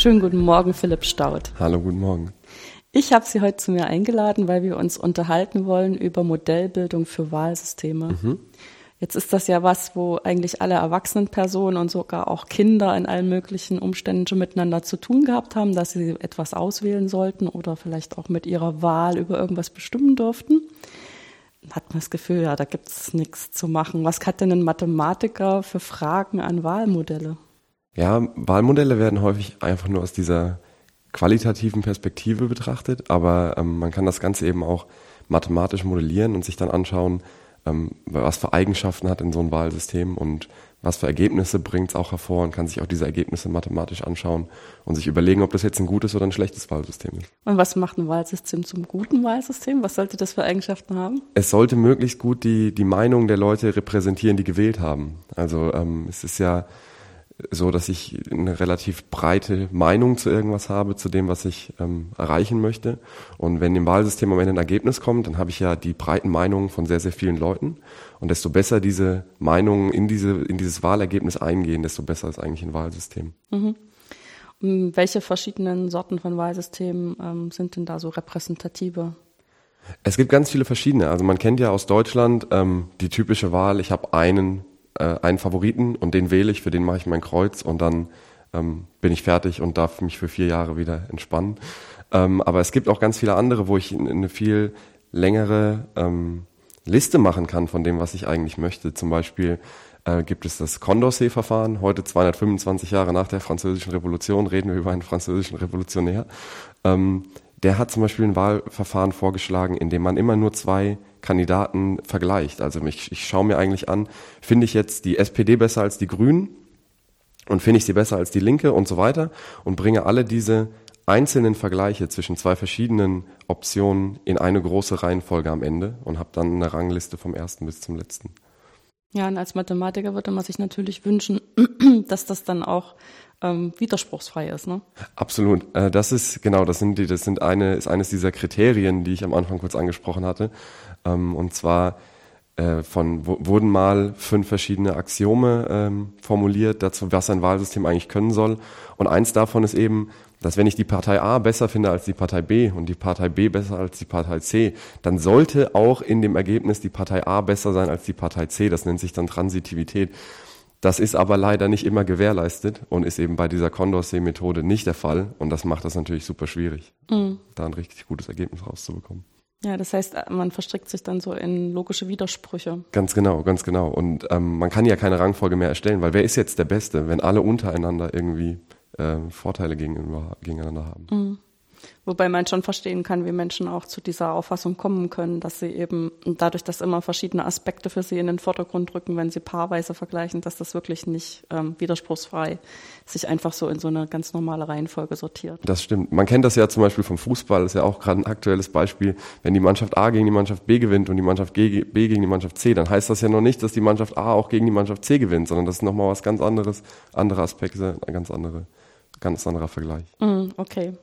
Schönen guten Morgen, Philipp Staud. Hallo, guten Morgen. Ich habe Sie heute zu mir eingeladen, weil wir uns unterhalten wollen über Modellbildung für Wahlsysteme. Mhm. Jetzt ist das ja was, wo eigentlich alle erwachsenen Personen und sogar auch Kinder in allen möglichen Umständen schon miteinander zu tun gehabt haben, dass sie etwas auswählen sollten oder vielleicht auch mit ihrer Wahl über irgendwas bestimmen durften. Hat man das Gefühl, ja, da gibt es nichts zu machen. Was hat denn ein Mathematiker für Fragen an Wahlmodelle? Ja, Wahlmodelle werden häufig einfach nur aus dieser qualitativen Perspektive betrachtet, aber ähm, man kann das Ganze eben auch mathematisch modellieren und sich dann anschauen, ähm, was für Eigenschaften hat in so ein Wahlsystem und was für Ergebnisse bringt es auch hervor und kann sich auch diese Ergebnisse mathematisch anschauen und sich überlegen, ob das jetzt ein gutes oder ein schlechtes Wahlsystem ist. Und was macht ein Wahlsystem zum guten Wahlsystem? Was sollte das für Eigenschaften haben? Es sollte möglichst gut die, die Meinung der Leute repräsentieren, die gewählt haben. Also ähm, es ist ja so, dass ich eine relativ breite Meinung zu irgendwas habe, zu dem, was ich ähm, erreichen möchte. Und wenn im Wahlsystem am Ende ein Ergebnis kommt, dann habe ich ja die breiten Meinungen von sehr, sehr vielen Leuten. Und desto besser diese Meinungen in, diese, in dieses Wahlergebnis eingehen, desto besser ist eigentlich ein Wahlsystem. Mhm. Welche verschiedenen Sorten von Wahlsystemen ähm, sind denn da so repräsentative? Es gibt ganz viele verschiedene. Also man kennt ja aus Deutschland ähm, die typische Wahl, ich habe einen äh, einen Favoriten und den wähle ich, für den mache ich mein Kreuz und dann ähm, bin ich fertig und darf mich für vier Jahre wieder entspannen. Ähm, aber es gibt auch ganz viele andere, wo ich eine viel längere ähm, Liste machen kann von dem, was ich eigentlich möchte. Zum Beispiel äh, gibt es das Condorcet-Verfahren. Heute 225 Jahre nach der Französischen Revolution reden wir über einen französischen Revolutionär. Ähm, der hat zum Beispiel ein Wahlverfahren vorgeschlagen, in dem man immer nur zwei Kandidaten vergleicht. Also ich, ich schaue mir eigentlich an, finde ich jetzt die SPD besser als die Grünen und finde ich sie besser als die Linke und so weiter und bringe alle diese einzelnen Vergleiche zwischen zwei verschiedenen Optionen in eine große Reihenfolge am Ende und habe dann eine Rangliste vom ersten bis zum letzten. Ja, und als Mathematiker würde man sich natürlich wünschen, dass das dann auch ähm, widerspruchsfrei ist, ne? Absolut. Äh, das ist genau, das sind die, das sind eine, ist eines dieser Kriterien, die ich am Anfang kurz angesprochen hatte. Ähm, und zwar äh, von wurden mal fünf verschiedene Axiome ähm, formuliert dazu, was ein Wahlsystem eigentlich können soll. Und eins davon ist eben, dass wenn ich die Partei A besser finde als die Partei B und die Partei B besser als die Partei C, dann sollte auch in dem Ergebnis die Partei A besser sein als die Partei C. Das nennt sich dann Transitivität. Das ist aber leider nicht immer gewährleistet und ist eben bei dieser Condorcet-Methode nicht der Fall. Und das macht das natürlich super schwierig, mhm. da ein richtig gutes Ergebnis rauszubekommen. Ja, das heißt, man verstrickt sich dann so in logische Widersprüche. Ganz genau, ganz genau. Und ähm, man kann ja keine Rangfolge mehr erstellen, weil wer ist jetzt der Beste, wenn alle untereinander irgendwie äh, Vorteile gegenüber, gegeneinander haben? Mhm. Wobei man schon verstehen kann, wie Menschen auch zu dieser Auffassung kommen können, dass sie eben dadurch, dass immer verschiedene Aspekte für sie in den Vordergrund rücken, wenn sie paarweise vergleichen, dass das wirklich nicht ähm, widerspruchsfrei sich einfach so in so eine ganz normale Reihenfolge sortiert. Das stimmt. Man kennt das ja zum Beispiel vom Fußball, das ist ja auch gerade ein aktuelles Beispiel. Wenn die Mannschaft A gegen die Mannschaft B gewinnt und die Mannschaft B gegen die Mannschaft C, dann heißt das ja noch nicht, dass die Mannschaft A auch gegen die Mannschaft C gewinnt, sondern das ist nochmal was ganz anderes, andere Aspekte, ein ganz andere, ganz anderer Vergleich. Mm, okay.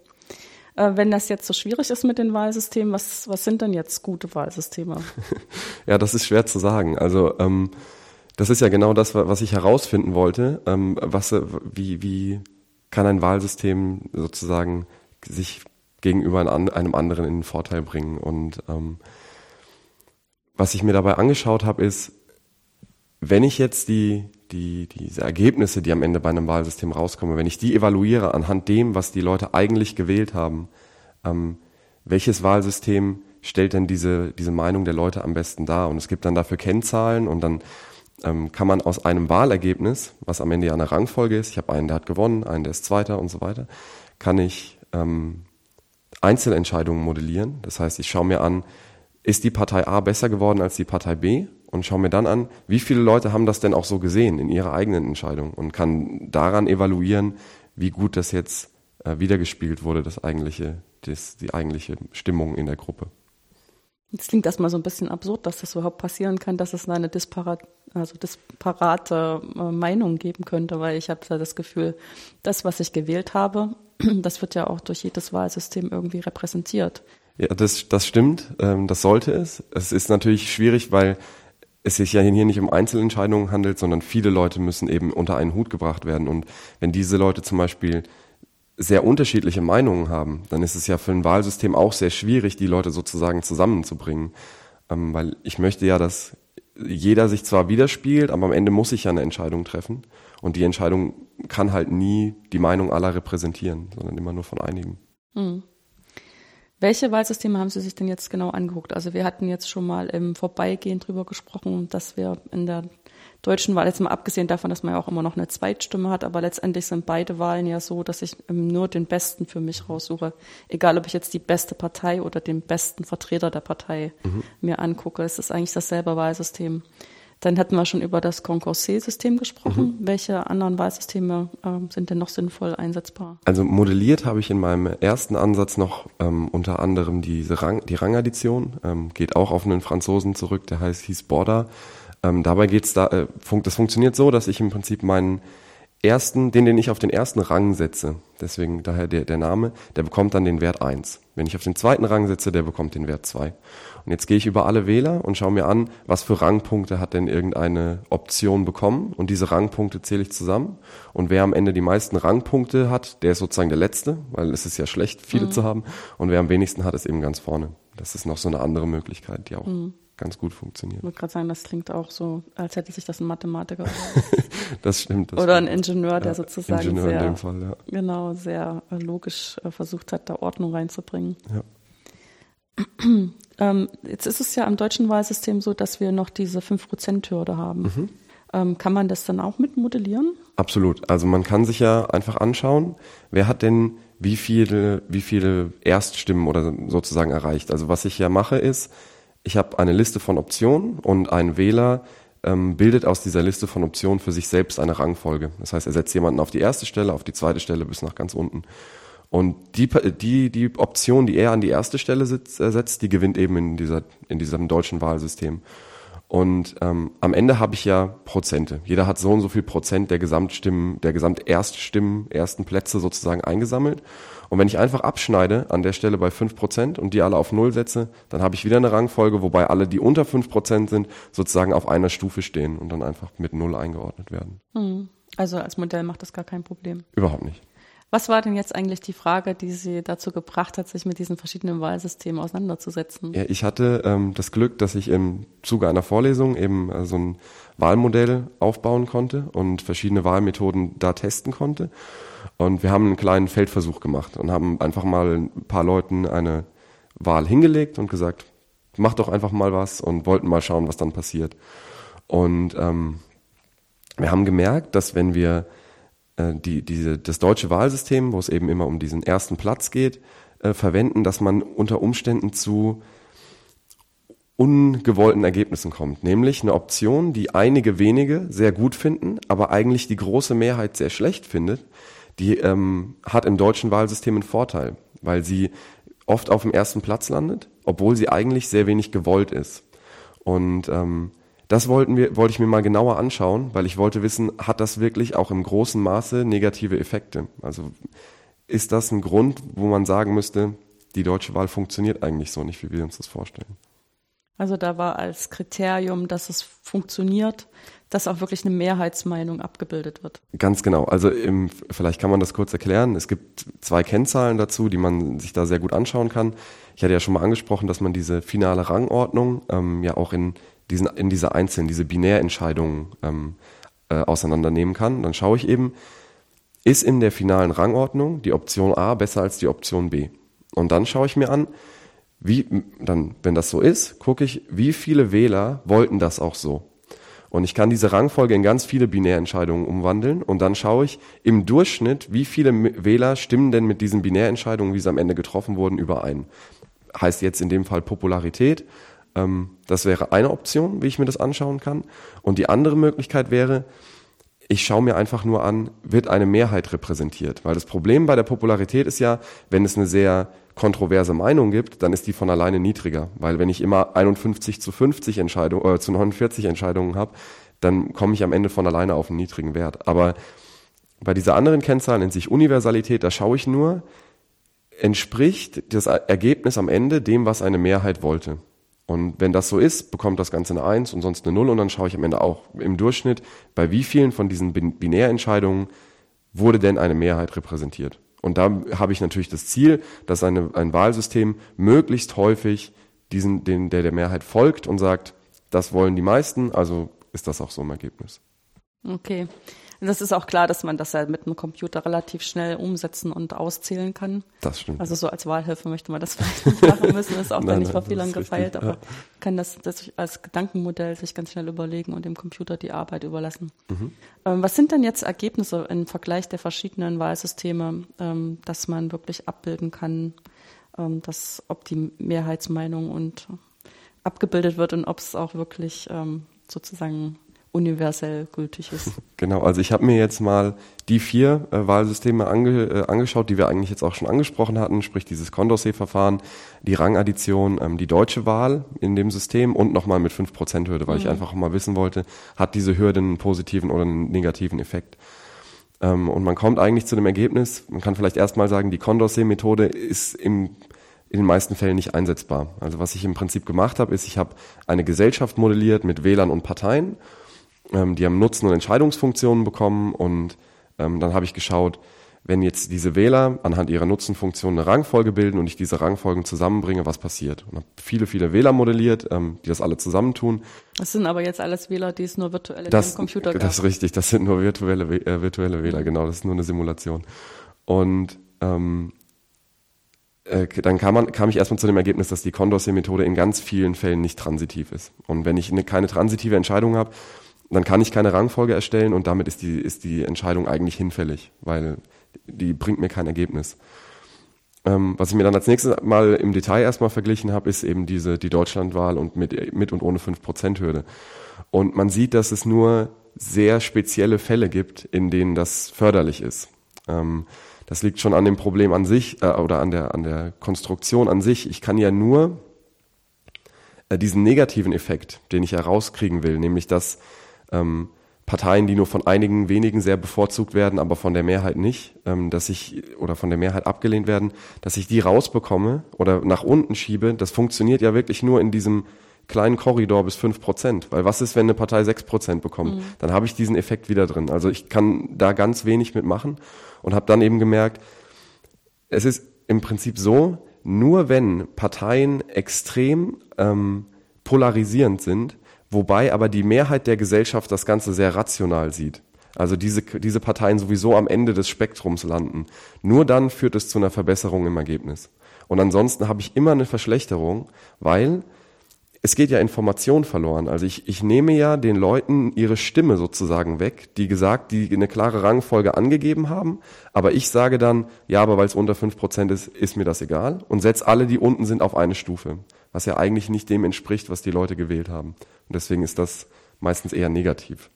Äh, wenn das jetzt so schwierig ist mit den Wahlsystemen, was, was sind denn jetzt gute Wahlsysteme? ja, das ist schwer zu sagen. Also ähm, das ist ja genau das, was ich herausfinden wollte. Ähm, was, äh, wie, wie kann ein Wahlsystem sozusagen sich gegenüber einem anderen in den Vorteil bringen? Und ähm, was ich mir dabei angeschaut habe, ist, wenn ich jetzt die, die, diese Ergebnisse, die am Ende bei einem Wahlsystem rauskommen, wenn ich die evaluiere anhand dem, was die Leute eigentlich gewählt haben, ähm, welches Wahlsystem stellt denn diese, diese Meinung der Leute am besten dar? Und es gibt dann dafür Kennzahlen und dann ähm, kann man aus einem Wahlergebnis, was am Ende ja eine Rangfolge ist, ich habe einen, der hat gewonnen, einen, der ist Zweiter und so weiter, kann ich ähm, Einzelentscheidungen modellieren. Das heißt, ich schaue mir an, ist die Partei A besser geworden als die Partei B? und schaue mir dann an, wie viele Leute haben das denn auch so gesehen in ihrer eigenen Entscheidung und kann daran evaluieren, wie gut das jetzt äh, wiedergespiegelt wurde, das eigentliche, das, die eigentliche Stimmung in der Gruppe. Jetzt klingt erstmal so ein bisschen absurd, dass das überhaupt passieren kann, dass es eine disparat, also disparate äh, Meinung geben könnte, weil ich habe da das Gefühl, das, was ich gewählt habe, das wird ja auch durch jedes Wahlsystem irgendwie repräsentiert. Ja, das, das stimmt, ähm, das sollte es. Es ist natürlich schwierig, weil es sich ja hier nicht um Einzelentscheidungen handelt, sondern viele Leute müssen eben unter einen Hut gebracht werden. Und wenn diese Leute zum Beispiel sehr unterschiedliche Meinungen haben, dann ist es ja für ein Wahlsystem auch sehr schwierig, die Leute sozusagen zusammenzubringen. Ähm, weil ich möchte ja, dass jeder sich zwar widerspiegelt, aber am Ende muss ich ja eine Entscheidung treffen. Und die Entscheidung kann halt nie die Meinung aller repräsentieren, sondern immer nur von einigen. Mhm. Welche Wahlsysteme haben Sie sich denn jetzt genau angeguckt? Also wir hatten jetzt schon mal im Vorbeigehen drüber gesprochen, dass wir in der deutschen Wahl, jetzt mal abgesehen davon, dass man ja auch immer noch eine Zweitstimme hat, aber letztendlich sind beide Wahlen ja so, dass ich nur den Besten für mich raussuche. Egal, ob ich jetzt die beste Partei oder den besten Vertreter der Partei mhm. mir angucke. Es ist eigentlich dasselbe Wahlsystem. Dann hatten wir schon über das Concorsé-System gesprochen. Mhm. Welche anderen Wahlsysteme äh, sind denn noch sinnvoll einsetzbar? Also modelliert habe ich in meinem ersten Ansatz noch ähm, unter anderem diese Rang, die Rangaddition, ähm, geht auch auf einen Franzosen zurück, der heißt hieß Border. Ähm, dabei geht's da, äh, fun das funktioniert so, dass ich im Prinzip meinen ersten, den, den ich auf den ersten Rang setze, deswegen daher der, der Name, der bekommt dann den Wert 1. Wenn ich auf den zweiten Rang setze, der bekommt den Wert 2. Und jetzt gehe ich über alle Wähler und schaue mir an, was für Rangpunkte hat denn irgendeine Option bekommen. Und diese Rangpunkte zähle ich zusammen. Und wer am Ende die meisten Rangpunkte hat, der ist sozusagen der Letzte, weil es ist ja schlecht, viele mhm. zu haben. Und wer am wenigsten hat, ist eben ganz vorne. Das ist noch so eine andere Möglichkeit, die auch mhm. ganz gut funktioniert. Ich wollte gerade sagen, das klingt auch so, als hätte sich das ein Mathematiker das stimmt. Das Oder ein Ingenieur, der ja, sozusagen Ingenieur sehr, in dem Fall, ja. genau, sehr äh, logisch äh, versucht hat, da Ordnung reinzubringen. Ja. Ähm, jetzt ist es ja am deutschen Wahlsystem so, dass wir noch diese 5%-Hürde haben. Mhm. Ähm, kann man das dann auch mit modellieren? Absolut. Also man kann sich ja einfach anschauen, wer hat denn wie viele, wie viele Erststimmen oder sozusagen erreicht. Also was ich ja mache ist, ich habe eine Liste von Optionen und ein Wähler ähm, bildet aus dieser Liste von Optionen für sich selbst eine Rangfolge. Das heißt, er setzt jemanden auf die erste Stelle, auf die zweite Stelle bis nach ganz unten. Und die, die, die Option, die er an die erste Stelle sitzt, äh, setzt, die gewinnt eben in, dieser, in diesem deutschen Wahlsystem. Und ähm, am Ende habe ich ja Prozente. Jeder hat so und so viel Prozent der Gesamtstimmen, der Gesamterststimmen, ersten Plätze sozusagen eingesammelt. Und wenn ich einfach abschneide an der Stelle bei fünf Prozent und die alle auf Null setze, dann habe ich wieder eine Rangfolge, wobei alle, die unter fünf Prozent sind, sozusagen auf einer Stufe stehen und dann einfach mit Null eingeordnet werden. Hm. Also als Modell macht das gar kein Problem. Überhaupt nicht. Was war denn jetzt eigentlich die Frage, die Sie dazu gebracht hat, sich mit diesen verschiedenen Wahlsystemen auseinanderzusetzen? Ja, ich hatte ähm, das Glück, dass ich im Zuge einer Vorlesung eben äh, so ein Wahlmodell aufbauen konnte und verschiedene Wahlmethoden da testen konnte. Und wir haben einen kleinen Feldversuch gemacht und haben einfach mal ein paar Leuten eine Wahl hingelegt und gesagt, mach doch einfach mal was und wollten mal schauen, was dann passiert. Und ähm, wir haben gemerkt, dass wenn wir äh, die, diese, das deutsche Wahlsystem, wo es eben immer um diesen ersten Platz geht, äh, verwenden, dass man unter Umständen zu ungewollten Ergebnissen kommt. Nämlich eine Option, die einige wenige sehr gut finden, aber eigentlich die große Mehrheit sehr schlecht findet, die ähm, hat im deutschen Wahlsystem einen Vorteil, weil sie oft auf dem ersten Platz landet, obwohl sie eigentlich sehr wenig gewollt ist. Und ähm, das wollten wir, wollte ich mir mal genauer anschauen, weil ich wollte wissen, hat das wirklich auch im großen Maße negative Effekte? Also ist das ein Grund, wo man sagen müsste, die deutsche Wahl funktioniert eigentlich so nicht, wie wir uns das vorstellen? Also da war als Kriterium, dass es funktioniert, dass auch wirklich eine Mehrheitsmeinung abgebildet wird. Ganz genau. Also im, vielleicht kann man das kurz erklären. Es gibt zwei Kennzahlen dazu, die man sich da sehr gut anschauen kann. Ich hatte ja schon mal angesprochen, dass man diese finale Rangordnung ähm, ja auch in diesen, in diese einzelnen, diese Binärentscheidungen ähm, äh, auseinandernehmen kann. Dann schaue ich eben, ist in der finalen Rangordnung die Option A besser als die Option B? Und dann schaue ich mir an, wie, dann, wenn das so ist, gucke ich, wie viele Wähler wollten das auch so? Und ich kann diese Rangfolge in ganz viele Binärentscheidungen umwandeln und dann schaue ich im Durchschnitt, wie viele Wähler stimmen denn mit diesen Binärentscheidungen, wie sie am Ende getroffen wurden, überein. Heißt jetzt in dem Fall Popularität das wäre eine Option, wie ich mir das anschauen kann. Und die andere Möglichkeit wäre, ich schaue mir einfach nur an, wird eine Mehrheit repräsentiert. Weil das Problem bei der Popularität ist ja, wenn es eine sehr kontroverse Meinung gibt, dann ist die von alleine niedriger. Weil wenn ich immer 51 zu 50 Entscheidungen, äh, zu 49 Entscheidungen habe, dann komme ich am Ende von alleine auf einen niedrigen Wert. Aber bei dieser anderen Kennzahl in sich Universalität, da schaue ich nur, entspricht das Ergebnis am Ende dem, was eine Mehrheit wollte. Und wenn das so ist, bekommt das Ganze eine 1 und sonst eine 0 und dann schaue ich am Ende auch im Durchschnitt, bei wie vielen von diesen Binärentscheidungen wurde denn eine Mehrheit repräsentiert. Und da habe ich natürlich das Ziel, dass eine, ein Wahlsystem möglichst häufig diesen, den, der der Mehrheit folgt und sagt, das wollen die meisten, also ist das auch so im Ergebnis. Okay. Das ist auch klar, dass man das ja mit einem Computer relativ schnell umsetzen und auszählen kann. Das stimmt. Also so als Wahlhilfe möchte man das vielleicht nicht machen müssen, ist auch dann nicht vor Fehlern gefeilt, aber ja. kann das, das als Gedankenmodell sich ganz schnell überlegen und dem Computer die Arbeit überlassen. Mhm. Ähm, was sind denn jetzt Ergebnisse im Vergleich der verschiedenen Wahlsysteme, ähm, dass man wirklich abbilden kann, ähm, dass ob die Mehrheitsmeinung und abgebildet wird und ob es auch wirklich sozusagen universell gültig ist. Genau, also ich habe mir jetzt mal die vier äh, Wahlsysteme ange, äh, angeschaut, die wir eigentlich jetzt auch schon angesprochen hatten, sprich dieses Condorcet-Verfahren, die Rangaddition, ähm, die deutsche Wahl in dem System und nochmal mit 5% Hürde, weil mhm. ich einfach mal wissen wollte, hat diese Hürde einen positiven oder einen negativen Effekt. Ähm, und man kommt eigentlich zu dem Ergebnis, man kann vielleicht erstmal sagen, die Condorcet-Methode ist im in den meisten Fällen nicht einsetzbar. Also was ich im Prinzip gemacht habe, ist, ich habe eine Gesellschaft modelliert mit Wählern und Parteien ähm, die haben Nutzen und Entscheidungsfunktionen bekommen und ähm, dann habe ich geschaut, wenn jetzt diese Wähler anhand ihrer Nutzenfunktionen eine Rangfolge bilden und ich diese Rangfolgen zusammenbringe, was passiert. Und habe viele, viele Wähler modelliert, ähm, die das alle zusammentun. Das sind aber jetzt alles Wähler, die es nur virtuell in das, Computer gab. Das ist richtig, das sind nur virtuelle, äh, virtuelle Wähler, genau, das ist nur eine Simulation. Und ähm, äh, dann kam, man, kam ich erstmal zu dem Ergebnis, dass die Condorcet-Methode in ganz vielen Fällen nicht transitiv ist. Und wenn ich eine, keine transitive Entscheidung habe, dann kann ich keine Rangfolge erstellen und damit ist die, ist die Entscheidung eigentlich hinfällig, weil die bringt mir kein Ergebnis. Ähm, was ich mir dann als nächstes mal im Detail erstmal verglichen habe, ist eben diese, die Deutschlandwahl und mit, mit und ohne 5%-Hürde. Und man sieht, dass es nur sehr spezielle Fälle gibt, in denen das förderlich ist. Ähm, das liegt schon an dem Problem an sich äh, oder an der, an der Konstruktion an sich. Ich kann ja nur äh, diesen negativen Effekt, den ich herauskriegen will, nämlich dass ähm, Parteien, die nur von einigen wenigen sehr bevorzugt werden, aber von der Mehrheit nicht, ähm, dass ich oder von der Mehrheit abgelehnt werden, dass ich die rausbekomme oder nach unten schiebe, das funktioniert ja wirklich nur in diesem kleinen Korridor bis fünf Prozent. Weil was ist, wenn eine Partei sechs Prozent bekommt? Mhm. Dann habe ich diesen Effekt wieder drin. Also ich kann da ganz wenig mitmachen und habe dann eben gemerkt, es ist im Prinzip so, nur wenn Parteien extrem ähm, polarisierend sind, wobei aber die Mehrheit der Gesellschaft das Ganze sehr rational sieht. Also diese, diese Parteien sowieso am Ende des Spektrums landen. Nur dann führt es zu einer Verbesserung im Ergebnis. Und ansonsten habe ich immer eine Verschlechterung, weil es geht ja Information verloren. Also ich, ich nehme ja den Leuten ihre Stimme sozusagen weg, die gesagt, die eine klare Rangfolge angegeben haben. Aber ich sage dann, ja, aber weil es unter fünf Prozent ist, ist mir das egal und setze alle, die unten sind, auf eine Stufe. Was ja eigentlich nicht dem entspricht, was die Leute gewählt haben. Und deswegen ist das meistens eher negativ.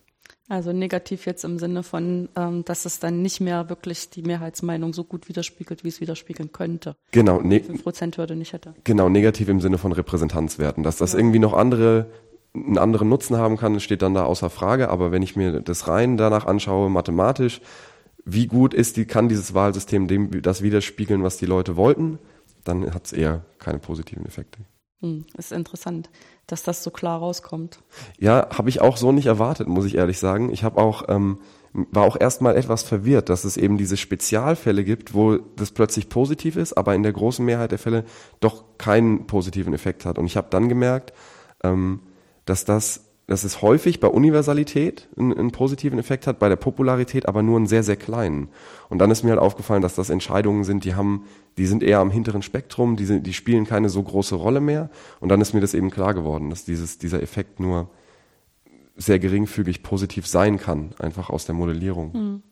Also negativ jetzt im Sinne von, ähm, dass es dann nicht mehr wirklich die Mehrheitsmeinung so gut widerspiegelt, wie es widerspiegeln könnte. Genau. Ne 5%-Hürde nicht hätte. Genau, negativ im Sinne von Repräsentanzwerten. Dass das ja. irgendwie noch andere, einen anderen Nutzen haben kann, steht dann da außer Frage. Aber wenn ich mir das rein danach anschaue, mathematisch, wie gut ist die, kann dieses Wahlsystem dem das widerspiegeln, was die Leute wollten, dann hat es eher keine positiven Effekte. Hm, ist interessant, dass das so klar rauskommt. Ja, habe ich auch so nicht erwartet, muss ich ehrlich sagen. Ich habe auch ähm, war auch erstmal etwas verwirrt, dass es eben diese Spezialfälle gibt, wo das plötzlich positiv ist, aber in der großen Mehrheit der Fälle doch keinen positiven Effekt hat. Und ich habe dann gemerkt, ähm, dass das dass es häufig bei Universalität einen, einen, positiven Effekt hat, bei der Popularität aber nur einen sehr, sehr kleinen. Und dann ist mir halt aufgefallen, dass das Entscheidungen sind, die haben, die sind eher am hinteren Spektrum, die, sind, die spielen keine so große Rolle mehr. Und dann ist mir das eben klar geworden, dass dieses, dieser Effekt nur sehr geringfügig positiv sein kann, einfach aus der Modellierung. Hm.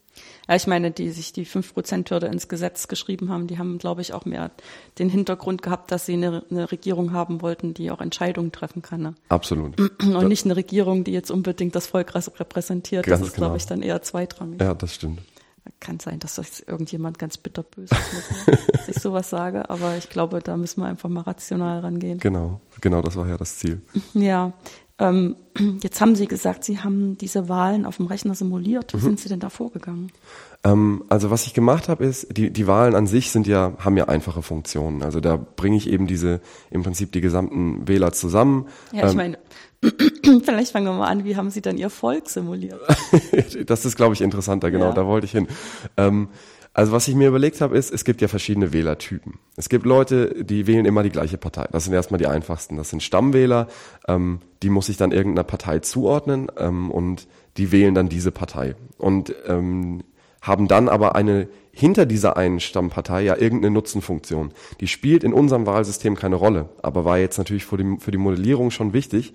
Ja, ich meine, die sich die 5%-Hürde ins Gesetz geschrieben haben, die haben, glaube ich, auch mehr den Hintergrund gehabt, dass sie eine, eine Regierung haben wollten, die auch Entscheidungen treffen kann. Ne? Absolut. Und nicht eine Regierung, die jetzt unbedingt das Volk repräsentiert. Ganz das ist, genau. glaube ich, dann eher zweitrangig. Ja, das stimmt. Kann sein, dass das irgendjemand ganz bitterböse ist, dass ich sowas sage, aber ich glaube, da müssen wir einfach mal rational rangehen. Genau, genau, das war ja das Ziel. Ja, ähm, jetzt haben Sie gesagt, Sie haben diese Wahlen auf dem Rechner simuliert. Wie mhm. sind Sie denn da vorgegangen? Ähm, also was ich gemacht habe, ist, die, die Wahlen an sich sind ja, haben ja einfache Funktionen. Also da bringe ich eben diese, im Prinzip die gesamten Wähler zusammen. Ja, ich ähm, meine, vielleicht fangen wir mal an, wie haben Sie dann Ihr Volk simuliert? das ist, glaube ich, interessanter, genau, ja. da wollte ich hin. Ähm, Also was ich mir überlegt habe, ist, es gibt ja verschiedene Wählertypen. Es gibt Leute, die wählen immer die gleiche Partei. Das sind erstmal die einfachsten. Das sind Stammwähler, ähm, die muss ich dann irgendeiner Partei zuordnen ähm, und die wählen dann diese Partei. Und ähm, haben dann aber eine hinter dieser einen Stammpartei ja irgendeine Nutzenfunktion. Die spielt in unserem Wahlsystem keine Rolle, aber war jetzt natürlich für die, für die Modellierung schon wichtig.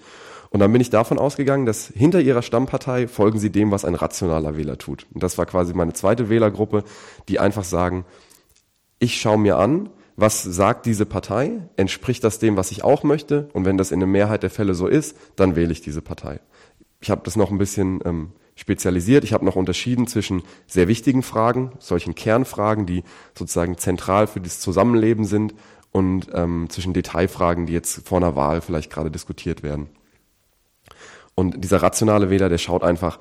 Und dann bin ich davon ausgegangen, dass hinter ihrer Stammpartei folgen sie dem, was ein rationaler Wähler tut. Und das war quasi meine zweite Wählergruppe, die einfach sagen, ich schaue mir an, was sagt diese Partei, entspricht das dem, was ich auch möchte, und wenn das in der Mehrheit der Fälle so ist, dann wähle ich diese Partei. Ich habe das noch ein bisschen ähm, spezialisiert. Ich habe noch unterschieden zwischen sehr wichtigen Fragen, solchen Kernfragen, die sozusagen zentral für das Zusammenleben sind, und ähm, zwischen Detailfragen, die jetzt vor einer Wahl vielleicht gerade diskutiert werden. Und dieser rationale Wähler, der schaut einfach,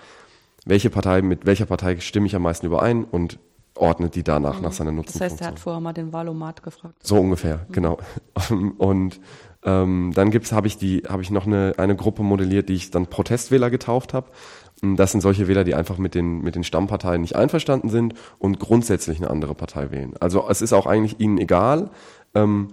welche Partei, mit welcher Partei stimme ich am meisten überein und ordnet die danach mhm. nach seiner Nutzung. Das heißt, er hat vorher mal den Wahlomat gefragt. So ungefähr, mhm. genau. Und ähm, dann gibt's, habe ich die, habe ich noch eine eine Gruppe modelliert, die ich dann Protestwähler getauft habe. Das sind solche Wähler, die einfach mit den mit den Stammparteien nicht einverstanden sind und grundsätzlich eine andere Partei wählen. Also es ist auch eigentlich ihnen egal, ähm,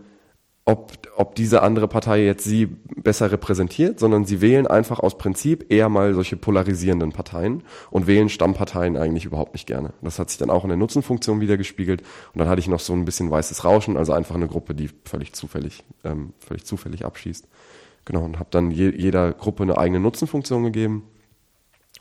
ob, ob diese andere Partei jetzt sie besser repräsentiert, sondern sie wählen einfach aus Prinzip eher mal solche polarisierenden Parteien und wählen Stammparteien eigentlich überhaupt nicht gerne. Das hat sich dann auch in der Nutzenfunktion wieder und dann hatte ich noch so ein bisschen weißes Rauschen, also einfach eine Gruppe, die völlig zufällig, ähm, völlig zufällig abschießt. Genau, und habe dann je, jeder Gruppe eine eigene Nutzenfunktion gegeben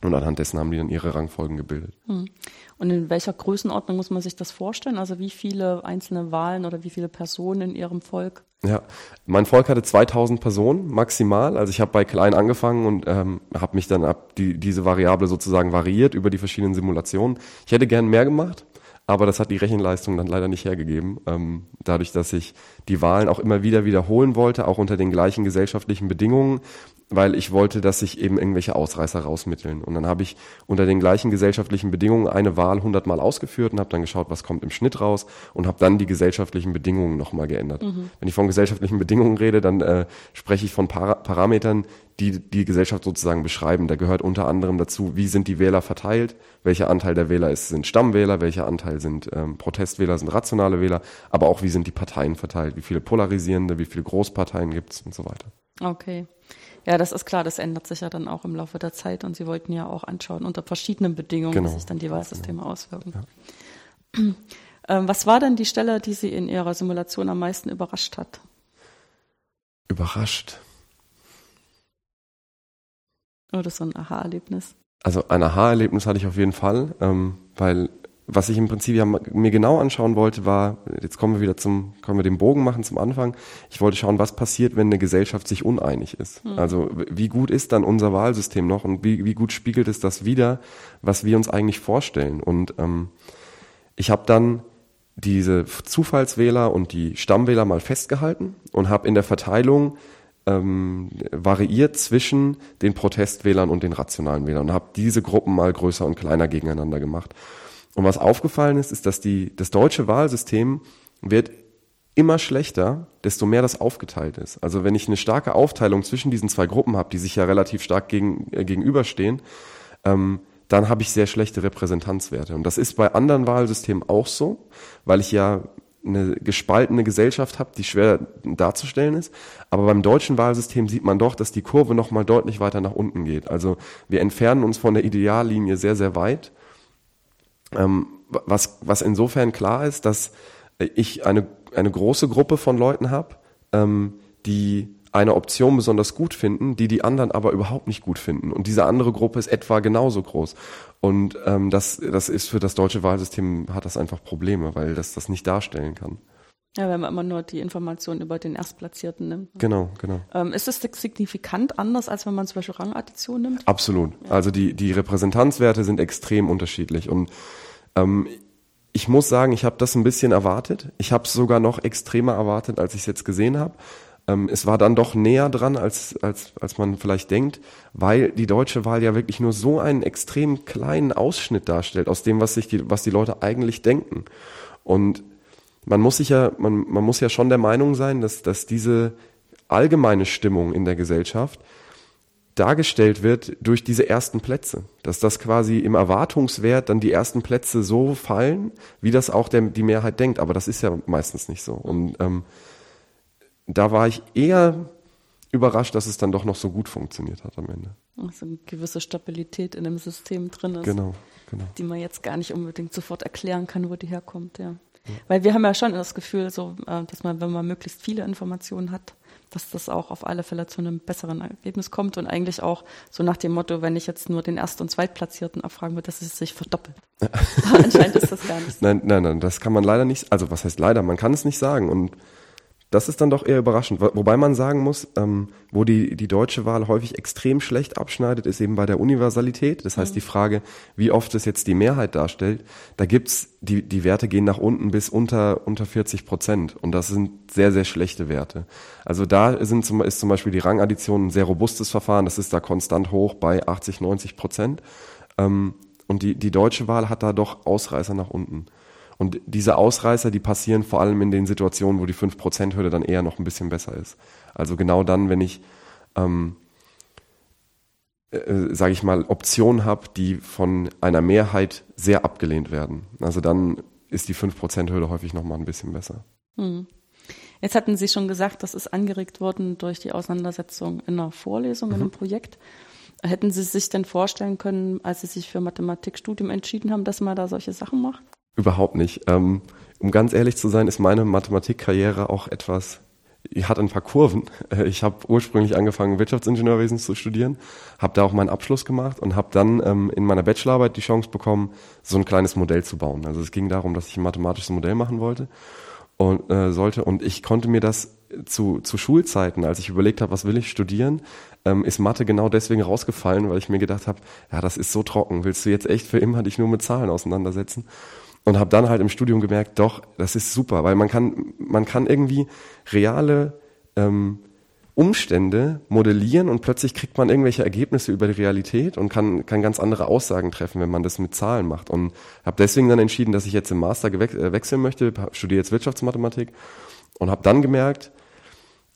und anhand dessen haben die dann ihre Rangfolgen gebildet. Hm. Und in welcher Größenordnung muss man sich das vorstellen? Also wie viele einzelne Wahlen oder wie viele Personen in Ihrem Volk? Ja, mein Volk hatte 2000 Personen maximal. Also ich habe bei klein angefangen und ähm, habe mich dann ab die, diese Variable sozusagen variiert über die verschiedenen Simulationen. Ich hätte gern mehr gemacht, aber das hat die Rechenleistung dann leider nicht hergegeben. Ähm, dadurch, dass ich die Wahlen auch immer wieder wiederholen wollte, auch unter den gleichen gesellschaftlichen Bedingungen, weil ich wollte, dass sich eben irgendwelche Ausreißer rausmitteln. Und dann habe ich unter den gleichen gesellschaftlichen Bedingungen eine Wahl hundertmal ausgeführt und habe dann geschaut, was kommt im Schnitt raus und habe dann die gesellschaftlichen Bedingungen nochmal geändert. Mhm. Wenn ich von gesellschaftlichen Bedingungen rede, dann äh, spreche ich von Para Parametern, die die Gesellschaft sozusagen beschreiben. Da gehört unter anderem dazu, wie sind die Wähler verteilt, welcher Anteil der Wähler ist, sind Stammwähler, welcher Anteil sind ähm, Protestwähler, sind rationale Wähler, aber auch wie sind die Parteien verteilt, wie viele polarisierende, wie viele Großparteien gibt es und so weiter. Okay. Ja, das ist klar, das ändert sich ja dann auch im Laufe der Zeit und Sie wollten ja auch anschauen, unter verschiedenen Bedingungen, genau. wie sich dann die Wahlsysteme genau. auswirken. Ja. Ähm, was war denn die Stelle, die Sie in Ihrer Simulation am meisten überrascht hat? Überrascht. Oder so ein Aha-Erlebnis? Also ein Aha-Erlebnis hatte ich auf jeden Fall, ähm, weil was ich im Prinzip ja mir genau anschauen wollte, war, jetzt kommen wir wieder zum, können wir den Bogen machen zum Anfang. Ich wollte schauen, was passiert, wenn eine Gesellschaft sich uneinig ist. Mhm. Also wie gut ist dann unser Wahlsystem noch und wie, wie gut spiegelt es das wieder, was wir uns eigentlich vorstellen. Und ähm, ich habe dann diese Zufallswähler und die Stammwähler mal festgehalten und habe in der Verteilung ähm, variiert zwischen den Protestwählern und den rationalen Wählern und habe diese Gruppen mal größer und kleiner gegeneinander gemacht. Und was aufgefallen ist, ist, dass die, das deutsche Wahlsystem wird immer schlechter, desto mehr das aufgeteilt ist. Also wenn ich eine starke Aufteilung zwischen diesen zwei Gruppen habe, die sich ja relativ stark gegen, äh, gegenüberstehen, ähm, dann habe ich sehr schlechte Repräsentanzwerte. Und das ist bei anderen Wahlsystemen auch so, weil ich ja eine gespaltene Gesellschaft habe, die schwer darzustellen ist. Aber beim deutschen Wahlsystem sieht man doch, dass die Kurve nochmal deutlich weiter nach unten geht. Also wir entfernen uns von der Ideallinie sehr, sehr weit ähm, was, was insofern klar ist, dass ich eine, eine große Gruppe von Leuten habe, ähm, die eine Option besonders gut finden, die die anderen aber überhaupt nicht gut finden. Und diese andere Gruppe ist etwa genauso groß. Und ähm, das, das ist für das deutsche Wahlsystem hat das einfach Probleme, weil das das nicht darstellen kann. Ja, wenn man immer nur die Informationen über den Erstplatzierten nimmt. Genau, genau. Ähm, ist es signifikant anders, als wenn man zum Beispiel Rangaddition nimmt? Absolut. Ja. Also die, die Repräsentanzwerte sind extrem unterschiedlich. Und ähm, ich muss sagen, ich habe das ein bisschen erwartet. Ich habe es sogar noch extremer erwartet, als ich es jetzt gesehen habe. Ähm, es war dann doch näher dran, als, als, als man vielleicht denkt, weil die deutsche Wahl ja wirklich nur so einen extrem kleinen Ausschnitt darstellt aus dem, was sich die, was die Leute eigentlich denken. Und man muss sich ja, man, man muss ja schon der Meinung sein, dass, dass diese allgemeine Stimmung in der Gesellschaft dargestellt wird durch diese ersten Plätze. Dass das quasi im Erwartungswert dann die ersten Plätze so fallen, wie das auch der, die Mehrheit denkt. Aber das ist ja meistens nicht so. Und ähm, da war ich eher überrascht, dass es dann doch noch so gut funktioniert hat am Ende. Also eine gewisse Stabilität in dem System drin ist. Genau, genau. Die man jetzt gar nicht unbedingt sofort erklären kann, wo die herkommt, ja. Weil wir haben ja schon das Gefühl, so, äh, dass man, wenn man möglichst viele Informationen hat, dass das auch auf alle Fälle zu einem besseren Ergebnis kommt und eigentlich auch so nach dem Motto, wenn ich jetzt nur den Erst- und Zweitplatzierten abfragen würde, dass es sich verdoppelt. anscheinend ist das gar nicht so. Nein, nein, nein, das kann man leider nicht, also was heißt leider, man kann es nicht sagen und das ist dann doch eher überraschend. Wobei man sagen muss, ähm, wo die, die deutsche Wahl häufig extrem schlecht abschneidet, ist eben bei der Universalität. Das heißt, mhm. die Frage, wie oft es jetzt die Mehrheit darstellt, da gibt's, die, die Werte gehen nach unten bis unter, unter 40 Prozent. Und das sind sehr, sehr schlechte Werte. Also da sind zum, ist zum Beispiel die Rangaddition ein sehr robustes Verfahren. Das ist da konstant hoch bei 80, 90 Prozent. Ähm, und die, die deutsche Wahl hat da doch Ausreißer nach unten. Und diese Ausreißer, die passieren vor allem in den Situationen, wo die 5%-Hürde dann eher noch ein bisschen besser ist. Also genau dann, wenn ich, ähm, äh, sage ich mal, Optionen habe, die von einer Mehrheit sehr abgelehnt werden. Also dann ist die 5%-Hürde häufig nochmal ein bisschen besser. Hm. Jetzt hatten Sie schon gesagt, das ist angeregt worden durch die Auseinandersetzung in einer Vorlesung, mhm. in einem mhm. Projekt. Hätten Sie sich denn vorstellen können, als Sie sich für Mathematikstudium entschieden haben, dass man da solche Sachen macht? Überhaupt nicht. Ähm, um ganz ehrlich zu sein, ist meine Mathematikkarriere auch etwas, hat ein paar Kurven. Äh, ich habe ursprünglich angefangen, Wirtschaftsingenieurwesen zu studieren, habe da auch meinen Abschluss gemacht und habe dann ähm, in meiner Bachelorarbeit die Chance bekommen, so ein kleines Modell zu bauen. Also es ging darum, dass ich ein mathematisches Modell machen wollte und äh, sollte und ich konnte mir das zu, zu Schulzeiten, als ich überlegt habe, was will ich studieren, ähm, ist Mathe genau deswegen rausgefallen, weil ich mir gedacht habe, ja, das ist so trocken. Willst du jetzt echt für immer dich nur mit Zahlen auseinandersetzen? Und habe dann halt im Studium gemerkt, doch, das ist super, weil man kann, man kann irgendwie reale ähm, Umstände modellieren und plötzlich kriegt man irgendwelche Ergebnisse über die Realität und kann, kann ganz andere Aussagen treffen, wenn man das mit Zahlen macht. Und habe deswegen dann entschieden, dass ich jetzt im Master äh, wechseln möchte, studiere jetzt Wirtschaftsmathematik und habe dann gemerkt,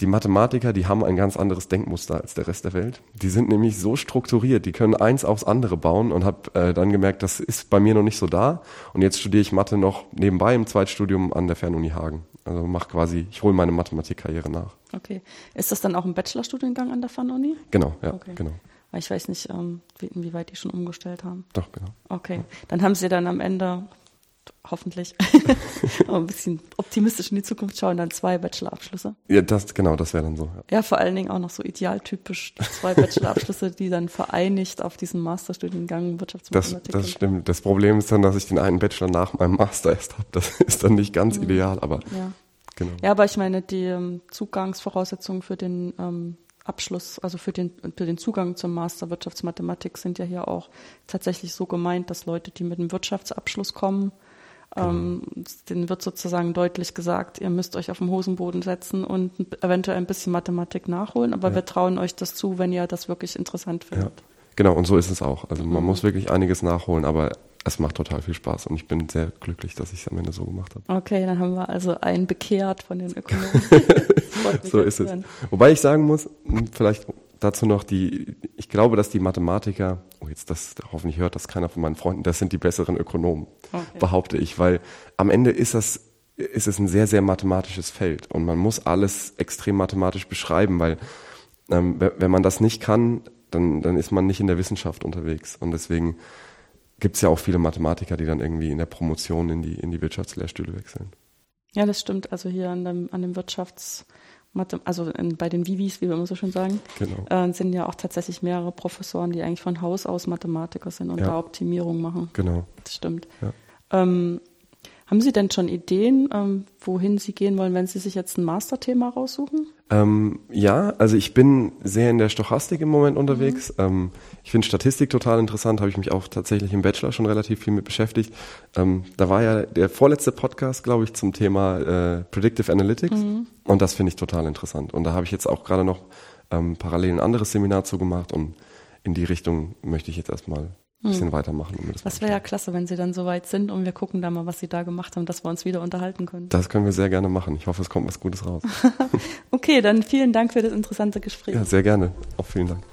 die Mathematiker, die haben ein ganz anderes Denkmuster als der Rest der Welt. Die sind nämlich so strukturiert, die können eins aufs andere bauen und habe äh, dann gemerkt, das ist bei mir noch nicht so da. Und jetzt studiere ich Mathe noch nebenbei im Zweitstudium an der Fernuni Hagen. Also mache quasi, ich hole meine Mathematikkarriere nach. Okay. Ist das dann auch ein Bachelorstudiengang an der Fernuni? Genau, ja, okay. genau. Ich weiß nicht, ähm, inwieweit die schon umgestellt haben. Doch, genau. Okay. Dann haben sie dann am Ende hoffentlich ein bisschen optimistisch in die Zukunft schauen, dann zwei Bachelorabschlüsse. Ja, das genau, das wäre dann so. Ja. ja. vor allen Dingen auch noch so idealtypisch zwei Bachelorabschlüsse, die dann vereinigt auf diesen Masterstudiengang Wirtschaftsmathematik. Das, das stimmt. Das Problem ist dann, dass ich den einen Bachelor nach meinem Master erst habe. Das ist dann nicht ganz mhm. ideal, aber ja. genau. Ja, aber ich meine, die ähm, Zugangsvoraussetzungen für den ähm, Abschluss, also für den, für den Zugang zum Master Wirtschaftsmathematik sind ja hier auch tatsächlich so gemeint, dass Leute, die mit einem Wirtschaftsabschluss kommen, Genau. Ähm, denen wird sozusagen deutlich gesagt, ihr müsst euch auf den Hosenboden setzen und eventuell ein bisschen Mathematik nachholen, aber ja. wir trauen euch das zu, wenn ihr das wirklich interessant findet. Ja. Genau, und so ist es auch. Also man mhm. muss wirklich einiges nachholen, aber es macht total viel Spaß und ich bin sehr glücklich, dass ich es am Ende so gemacht habe. Okay, dann haben wir also einen bekehrt von den Ökonomen. so ist es. Wobei ich sagen muss, vielleicht dazu noch die, ich glaube, dass die Mathematiker, oh jetzt das, hoffentlich hört das keiner von meinen Freunden, das sind die besseren Ökonomen, okay. behaupte ich, weil am Ende ist das, ist es ein sehr, sehr mathematisches Feld und man muss alles extrem mathematisch beschreiben, weil ähm, wenn man das nicht kann, dann, dann ist man nicht in der Wissenschaft unterwegs und deswegen gibt es ja auch viele Mathematiker, die dann irgendwie in der Promotion in die, in die Wirtschaftslehrstühle wechseln. Ja, das stimmt. Also hier an dem, an dem Wirtschafts- Mathe, also in, bei den Vivis, wie wir immer so schön sagen, genau. äh, sind ja auch tatsächlich mehrere Professoren, die eigentlich von Haus aus Mathematiker sind und ja. da Optimierung machen. Genau. Das stimmt. Ja. Ähm, haben Sie denn schon Ideen, ähm, wohin Sie gehen wollen, wenn Sie sich jetzt ein Masterthema raussuchen? Ähm, ja, also ich bin sehr in der Stochastik im Moment unterwegs. Mhm. Ähm, ich finde Statistik total interessant, habe ich mich auch tatsächlich im Bachelor schon relativ viel mit beschäftigt. Ähm, da war ja der vorletzte Podcast, glaube ich, zum Thema äh, Predictive Analytics mhm. und das finde ich total interessant. Und da habe ich jetzt auch gerade noch ähm, parallel ein anderes Seminar zu gemacht und in die Richtung möchte ich jetzt erstmal bisschen hm. weitermachen. Um das wäre ja klasse, wenn Sie dann soweit sind und wir gucken da mal, was Sie da gemacht haben, dass wir uns wieder unterhalten können. Das können wir sehr gerne machen. Ich hoffe, es kommt was Gutes raus. okay, dann vielen Dank für das interessante Gespräch. Ja, sehr gerne. Auch vielen Dank.